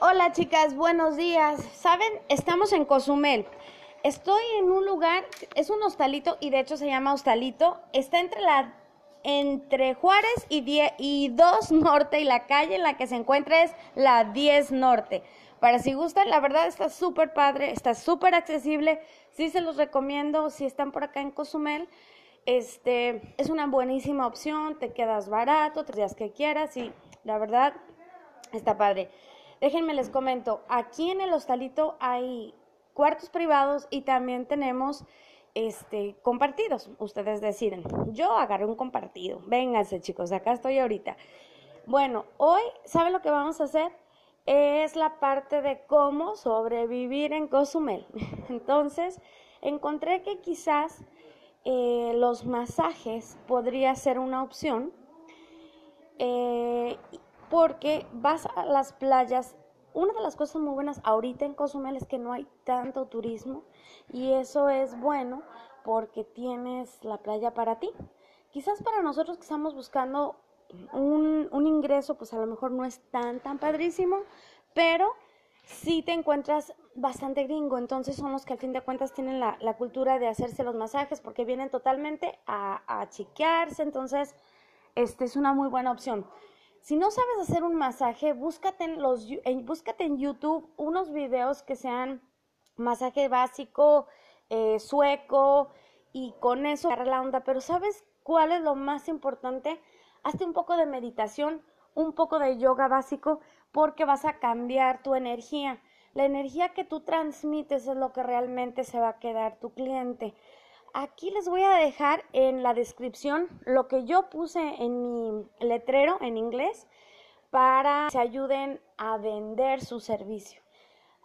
Hola chicas, buenos días. Saben, estamos en Cozumel. Estoy en un lugar, es un hostalito y de hecho se llama hostalito. Está entre la entre Juárez y, y 2 Norte y la calle en la que se encuentra es la 10 Norte. Para si gustan, la verdad está súper padre, está súper accesible. Sí se los recomiendo si están por acá en Cozumel. Este es una buenísima opción, te quedas barato, tres días que quieras y la verdad está padre. Déjenme les comento, aquí en el hostalito hay cuartos privados y también tenemos este compartidos. Ustedes deciden. Yo agarré un compartido. Vénganse, chicos, acá estoy ahorita. Bueno, hoy, ¿saben lo que vamos a hacer? Es la parte de cómo sobrevivir en Cozumel. Entonces, encontré que quizás eh, los masajes podría ser una opción. Eh, porque vas a las playas. Una de las cosas muy buenas ahorita en Cozumel es que no hay tanto turismo y eso es bueno porque tienes la playa para ti. Quizás para nosotros que estamos buscando un, ingreso, pues a lo mejor no es tan, tan padrísimo, pero sí te encuentras bastante gringo, entonces son los que al fin de cuentas tienen la, la cultura de hacerse los masajes porque vienen totalmente a, a chiquearse, entonces este es una muy buena opción. Si no sabes hacer un masaje, búscate en, los, búscate en YouTube unos videos que sean masaje básico, eh, sueco, y con eso agarrar la onda. Pero ¿sabes cuál es lo más importante? Hazte un poco de meditación, un poco de yoga básico, porque vas a cambiar tu energía. La energía que tú transmites es lo que realmente se va a quedar tu cliente. Aquí les voy a dejar en la descripción lo que yo puse en mi letrero en inglés para que se ayuden a vender su servicio.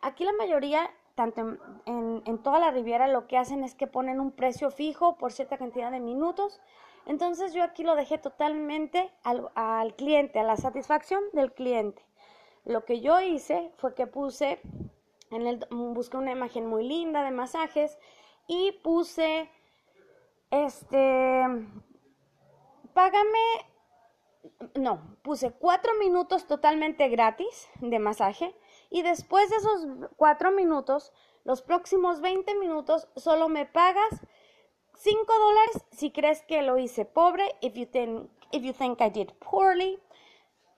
Aquí la mayoría, tanto en, toda la Riviera, lo que hacen es que ponen un precio fijo por cierta cantidad de minutos. Entonces yo aquí lo dejé totalmente al, cliente, a la satisfacción del cliente. Lo que yo hice fue que puse, busqué una imagen muy linda de masajes y puse este, págame, no, puse cuatro minutos totalmente gratis de masaje y después de esos cuatro minutos, los próximos 20 minutos, solo me pagas 5 dólares si crees que lo hice pobre, if you think, if you think I did poorly.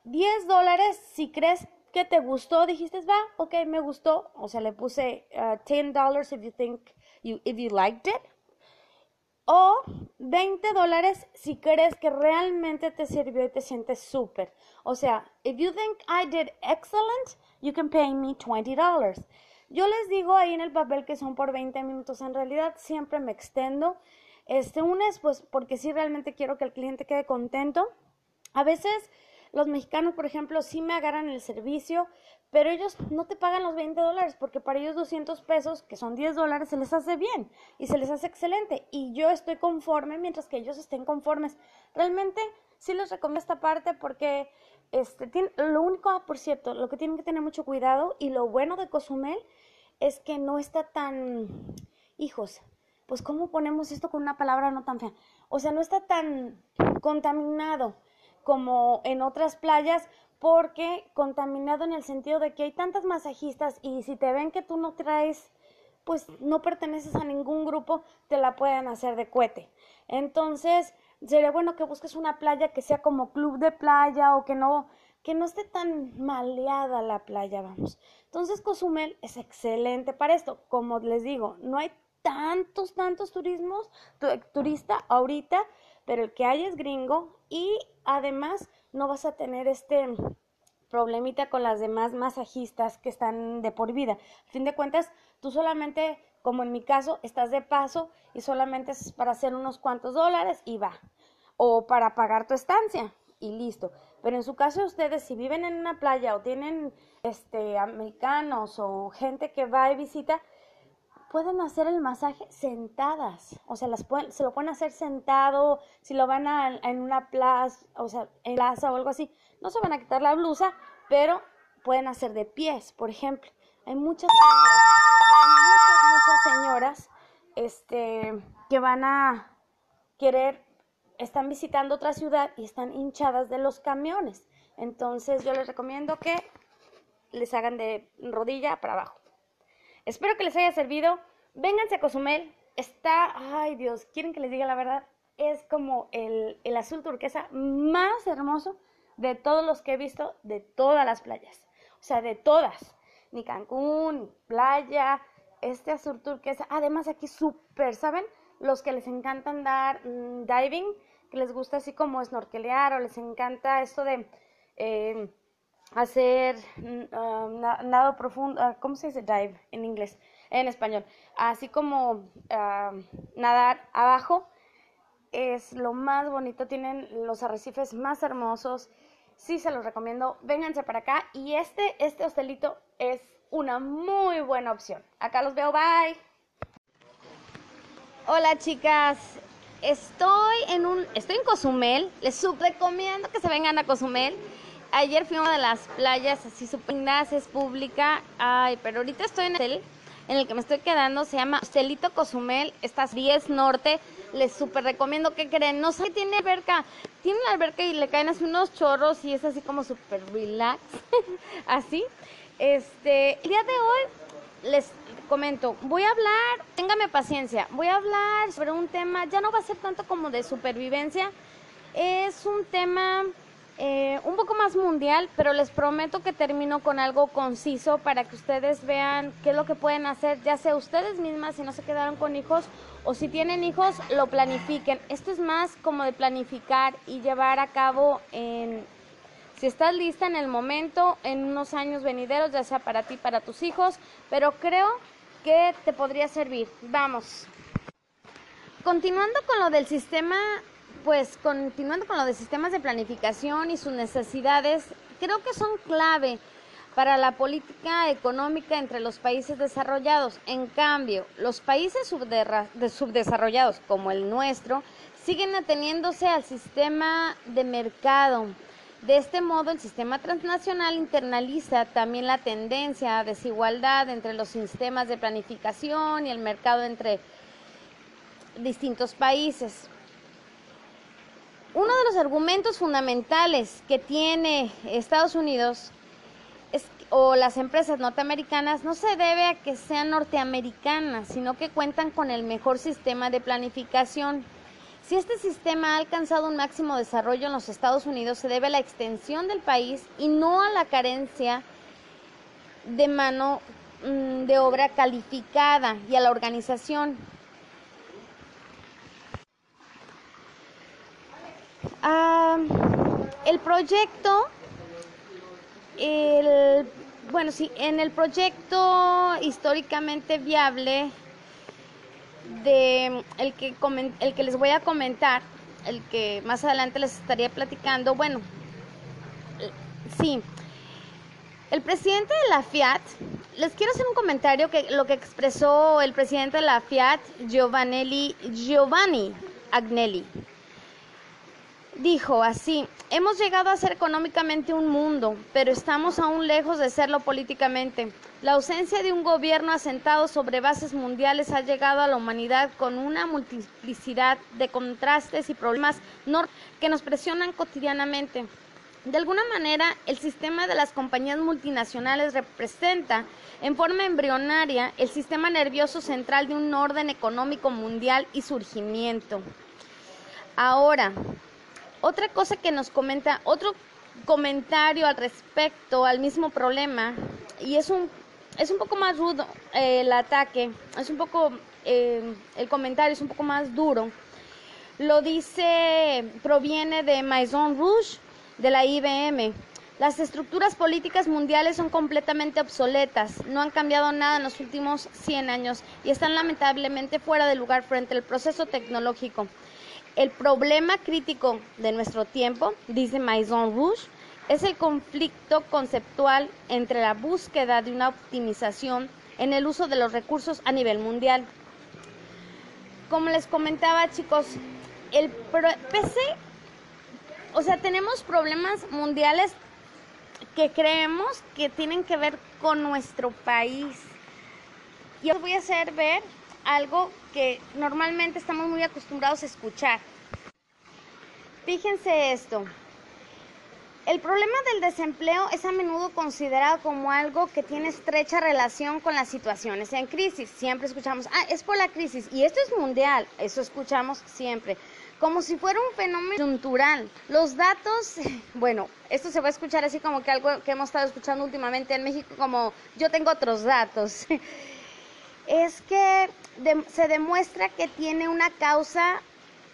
10 dólares si crees que te gustó, dijiste, va, ok, me gustó. O sea, le puse 10 uh, dollars if you think, you, if you liked it 20 dólares si crees que realmente te sirvió y te sientes súper. O sea, if you think I did excellent, you can pay me 20 dollars. Yo les digo ahí en el papel que son por 20 minutos. En realidad siempre me extendo. Este, un es pues porque sí realmente quiero que el cliente quede contento. A veces los mexicanos, por ejemplo, sí me agarran el servicio, pero ellos no te pagan los 20 dólares porque para ellos 200 pesos, que son 10 dólares, se les hace bien y se les hace excelente. Y yo estoy conforme mientras que ellos estén conformes. Realmente sí les recomiendo esta parte porque este, tiene, lo único, ah, por cierto, lo que tienen que tener mucho cuidado y lo bueno de Cozumel es que no está tan, hijos, pues ¿cómo ponemos esto con una palabra no tan fea? O sea, no está tan contaminado como en otras playas porque contaminado en el sentido de que hay tantas masajistas y si te ven que tú no traes pues no perteneces a ningún grupo, te la pueden hacer de cohete. Entonces, sería bueno que busques una playa que sea como club de playa o que no que no esté tan maleada la playa, vamos. Entonces, Cozumel es excelente para esto. Como les digo, no hay tantos, tantos turismos, turista ahorita, pero el que hay es gringo y además no vas a tener este problemita con las demás masajistas que están de por vida. A fin de cuentas, tú solamente, como en mi caso, estás de paso y solamente es para hacer unos cuantos dólares y va. O para pagar tu estancia y listo. Pero en su caso ustedes, si viven en una playa o tienen este americanos o gente que va y visita, pueden hacer el masaje sentadas, o sea, las pueden, se lo pueden hacer sentado, si lo van a, en una plaza, o sea, en plaza o algo así, no se van a quitar la blusa, pero pueden hacer de pies, por ejemplo. Hay muchas señoras, muchas, señoras, este, que van a querer, están visitando otra ciudad y están hinchadas de los camiones. Entonces yo les recomiendo que les hagan de rodilla para abajo. Espero que les haya servido. Vénganse a Cozumel. Está, ay Dios, ¿quieren que les diga la verdad? Es como el, el azul turquesa más hermoso de todos los que he visto de todas las playas. O sea, de todas. Ni Cancún, ni playa, este azul turquesa. Además aquí súper, ¿saben? Los que les encanta andar mm, diving, que les gusta así como snorkelear o les encanta esto de eh, hacer ah, nado profundo, ah, ¿cómo se dice dive en inglés? En español. Así como ah, nadar abajo es lo más bonito, tienen los arrecifes más hermosos. Sí, se los recomiendo. Vénganse para acá y este este hostelito es una muy buena opción. Acá los veo, bye. Hola, chicas. Estoy en un estoy en Cozumel. Les recomiendo que se vengan a Cozumel ayer fui a una de las playas así súper es pública. Ay, pero ahorita estoy en el hotel en el que me estoy quedando. Se llama Celito Cozumel, está 10 Norte. Les súper recomiendo que creen. No sé, tiene alberca. Tiene una alberca y le caen así unos chorros y es así como súper relax. así. Este, el día de hoy les comento, voy a hablar, téngame paciencia, voy a hablar sobre un tema, ya no va a ser tanto como de supervivencia, es un tema eh, un poco más mundial, pero les prometo que termino con algo conciso para que ustedes vean qué es lo que pueden hacer, ya sea ustedes mismas si no se quedaron con hijos o si tienen hijos, lo planifiquen. Esto es más como de planificar y llevar a cabo en... Si estás lista en el momento, en unos años venideros, ya sea para ti, para tus hijos, pero creo que te podría servir. Vamos. Continuando con lo del sistema pues continuando con lo de sistemas de planificación y sus necesidades, creo que son clave para la política económica entre los países desarrollados. En cambio, los países subdesarrollados como el nuestro siguen ateniéndose al sistema de mercado. De este modo, el sistema transnacional internaliza también la tendencia a desigualdad entre los sistemas de planificación y el mercado entre distintos países. Uno de los argumentos fundamentales que tiene Estados Unidos o las empresas norteamericanas no se debe a que sean norteamericanas, sino que cuentan con el mejor sistema de planificación. Si este sistema ha alcanzado un máximo desarrollo en los Estados Unidos, se debe a la extensión del país y no a la carencia de mano mm, de obra calificada y a la organización. El proyecto, el, bueno, sí, en el proyecto históricamente viable de el que, el que les voy a comentar, el que más adelante les estaría platicando, bueno, sí, el presidente de la Fiat, les quiero hacer un comentario que lo que expresó el presidente de la Fiat, Giovanni, Giovanni Agnelli dijo así, hemos llegado a ser económicamente un mundo, pero estamos aún lejos de serlo políticamente. La ausencia de un gobierno asentado sobre bases mundiales ha llegado a la humanidad con una multiplicidad de contrastes y problemas que nos presionan cotidianamente. De alguna manera, el sistema de las compañías multinacionales representa en forma embrionaria el sistema nervioso central de un orden económico mundial y surgimiento. Ahora, otra cosa que nos comenta, otro comentario al respecto al mismo problema, y es un, es un poco más rudo eh, el ataque, es un poco, eh, el comentario es un poco más duro. Lo dice, proviene de Maison Rouge, de la IBM. Las estructuras políticas mundiales son completamente obsoletas, no han cambiado nada en los últimos 100 años y están lamentablemente fuera de lugar frente al proceso tecnológico. El problema crítico de nuestro tiempo, dice Maison Rouge, es el conflicto conceptual entre la búsqueda de una optimización en el uso de los recursos a nivel mundial. Como les comentaba, chicos, el PC, o sea, tenemos problemas mundiales que creemos que tienen que ver con nuestro país. Y os voy a hacer ver algo que normalmente estamos muy acostumbrados a escuchar. Fíjense esto. El problema del desempleo es a menudo considerado como algo que tiene estrecha relación con las situaciones en crisis. Siempre escuchamos, ah, es por la crisis, y esto es mundial, eso escuchamos siempre, como si fuera un fenómeno cultural. Los datos, bueno, esto se va a escuchar así como que algo que hemos estado escuchando últimamente en México, como yo tengo otros datos. Es que se demuestra que tiene una causa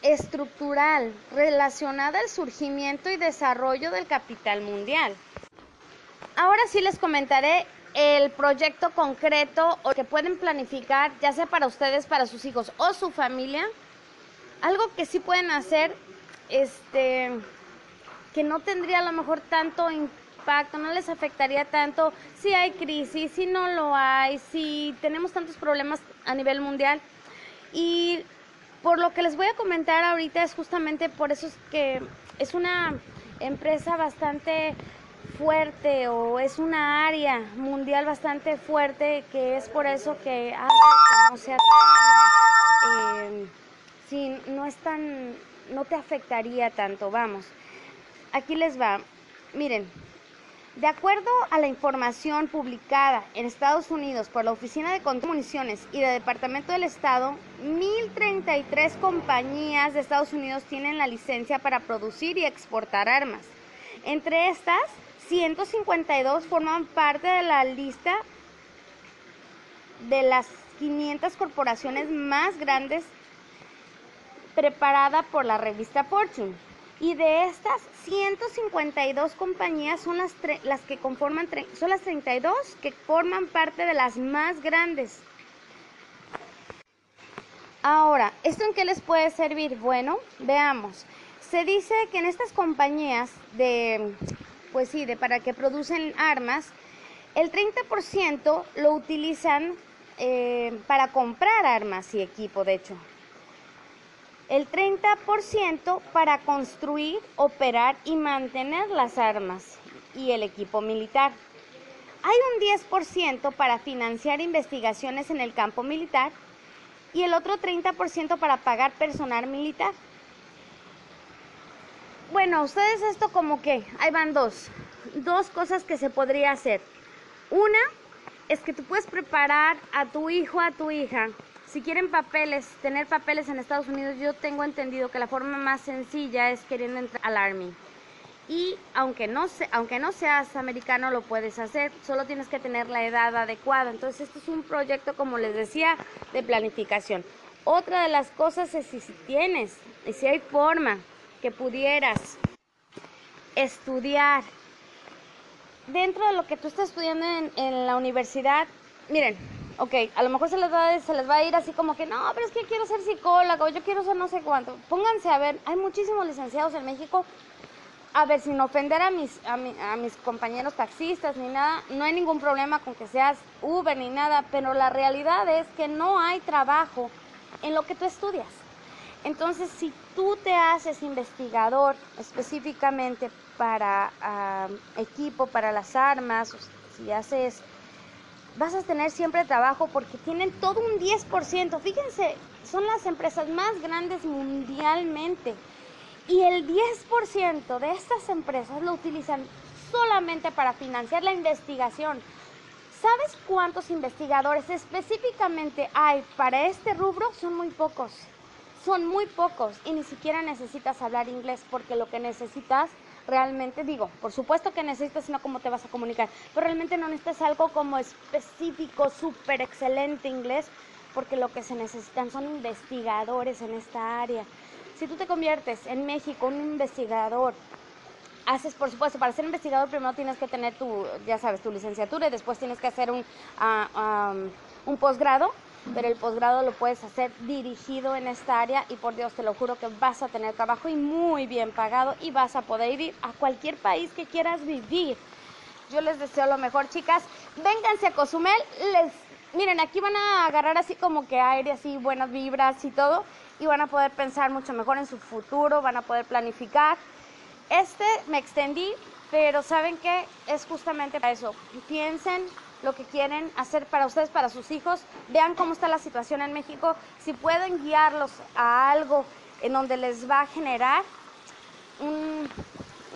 estructural relacionada al surgimiento y desarrollo del capital mundial. Ahora sí les comentaré el proyecto concreto o que pueden planificar, ya sea para ustedes, para sus hijos o su familia. Algo que sí pueden hacer, este, que no tendría a lo mejor tanto impacto, no les afectaría tanto si hay crisis, si no lo hay, si tenemos tantos problemas a nivel mundial. Y por lo que les voy a comentar ahorita es justamente por eso es que es una empresa bastante fuerte o es una área mundial bastante fuerte que es por eso que hace que no sea tan, eh, no es tan, no te afectaría tanto, vamos. Aquí les va, miren, de acuerdo a la información publicada en Estados Unidos por la Oficina de Control de Municiones y del Departamento del Estado, 1.033 compañías de Estados Unidos tienen la licencia para producir y exportar armas. Entre estas, 152 forman parte de la lista de las 500 corporaciones más grandes preparada por la revista Fortune. Y de estas 152 compañías son las, las que conforman, son las 32 que forman parte de las más grandes. Ahora, ¿esto en qué les puede servir? Bueno, veamos. Se dice que en estas compañías de, pues sí, de para que producen armas, el 30% lo utilizan eh, para comprar armas y equipo, de hecho el 30% para construir, operar y mantener las armas y el equipo militar. Hay un 10% para financiar investigaciones en el campo militar y el otro 30% para pagar personal militar. Bueno, ustedes esto como que, ahí van dos, dos cosas que se podría hacer. Una es que tú puedes preparar a tu hijo, a tu hija, si quieren papeles, tener papeles en Estados Unidos, yo tengo entendido que la forma más sencilla es queriendo entrar al Army. Y aunque no, aunque no seas americano, lo puedes hacer, solo tienes que tener la edad adecuada. Entonces, esto es un proyecto, como les decía, de planificación. Otra de las cosas es si, tienes y si hay forma que pudieras estudiar dentro de lo que tú estás estudiando en, en la universidad, miren, ok, a lo mejor se les, va, se les va a ir así como que, no, pero es que quiero ser psicólogo, yo quiero ser no sé cuánto. Pónganse a ver, hay muchísimos licenciados en México. A ver, sin ofender a mis, a, mis compañeros taxistas ni nada, no hay ningún problema con que seas Uber ni nada, pero la realidad es que no hay trabajo en lo que tú estudias. Entonces, si tú te haces investigador específicamente para ah, equipo, para las armas, si haces vas a tener siempre trabajo porque tienen todo un 10%. Fíjense, son las empresas más grandes mundialmente. Y el 10% de estas empresas lo utilizan solamente para financiar la investigación. ¿Sabes cuántos investigadores específicamente hay para este rubro? Son muy pocos. Son muy pocos y ni siquiera necesitas hablar inglés porque lo que necesitas realmente digo, por supuesto que necesitas, sino cómo te vas a comunicar, pero realmente no necesitas algo como específico, súper excelente inglés, porque lo que se necesitan son investigadores en esta área. Si tú te conviertes en México un investigador, haces, por supuesto, para ser investigador primero tienes que tener tu, ya sabes, tu licenciatura y después tienes que hacer un, uh, un posgrado pero el posgrado lo puedes hacer dirigido en esta área y por Dios te lo juro que vas a tener trabajo y muy bien pagado y vas a poder ir a cualquier país que quieras vivir. Yo les deseo lo mejor, chicas. Vénganse a Cozumel. Les, miren, aquí van a agarrar así como que aire, así buenas vibras y todo. Y van a poder pensar mucho mejor en su futuro, van a poder planificar. Este me extendí, pero ¿saben qué? Es justamente para eso. Piensen lo que quieren hacer para ustedes, para sus hijos. Vean cómo está la situación en México. Si pueden guiarlos a algo en donde les va a generar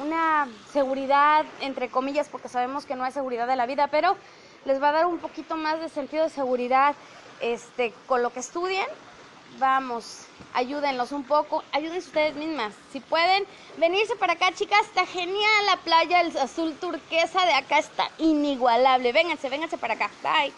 una seguridad, entre comillas, porque sabemos que no hay seguridad de la vida, pero les va a dar un poquito más de sentido de seguridad este, con lo que estudien. Vamos, ayúdenlos un poco, ayúdense ustedes mismas. Si pueden venirse para acá, chicas, está genial la playa, el azul turquesa de acá está inigualable. Vénganse, vénganse para acá. Bye.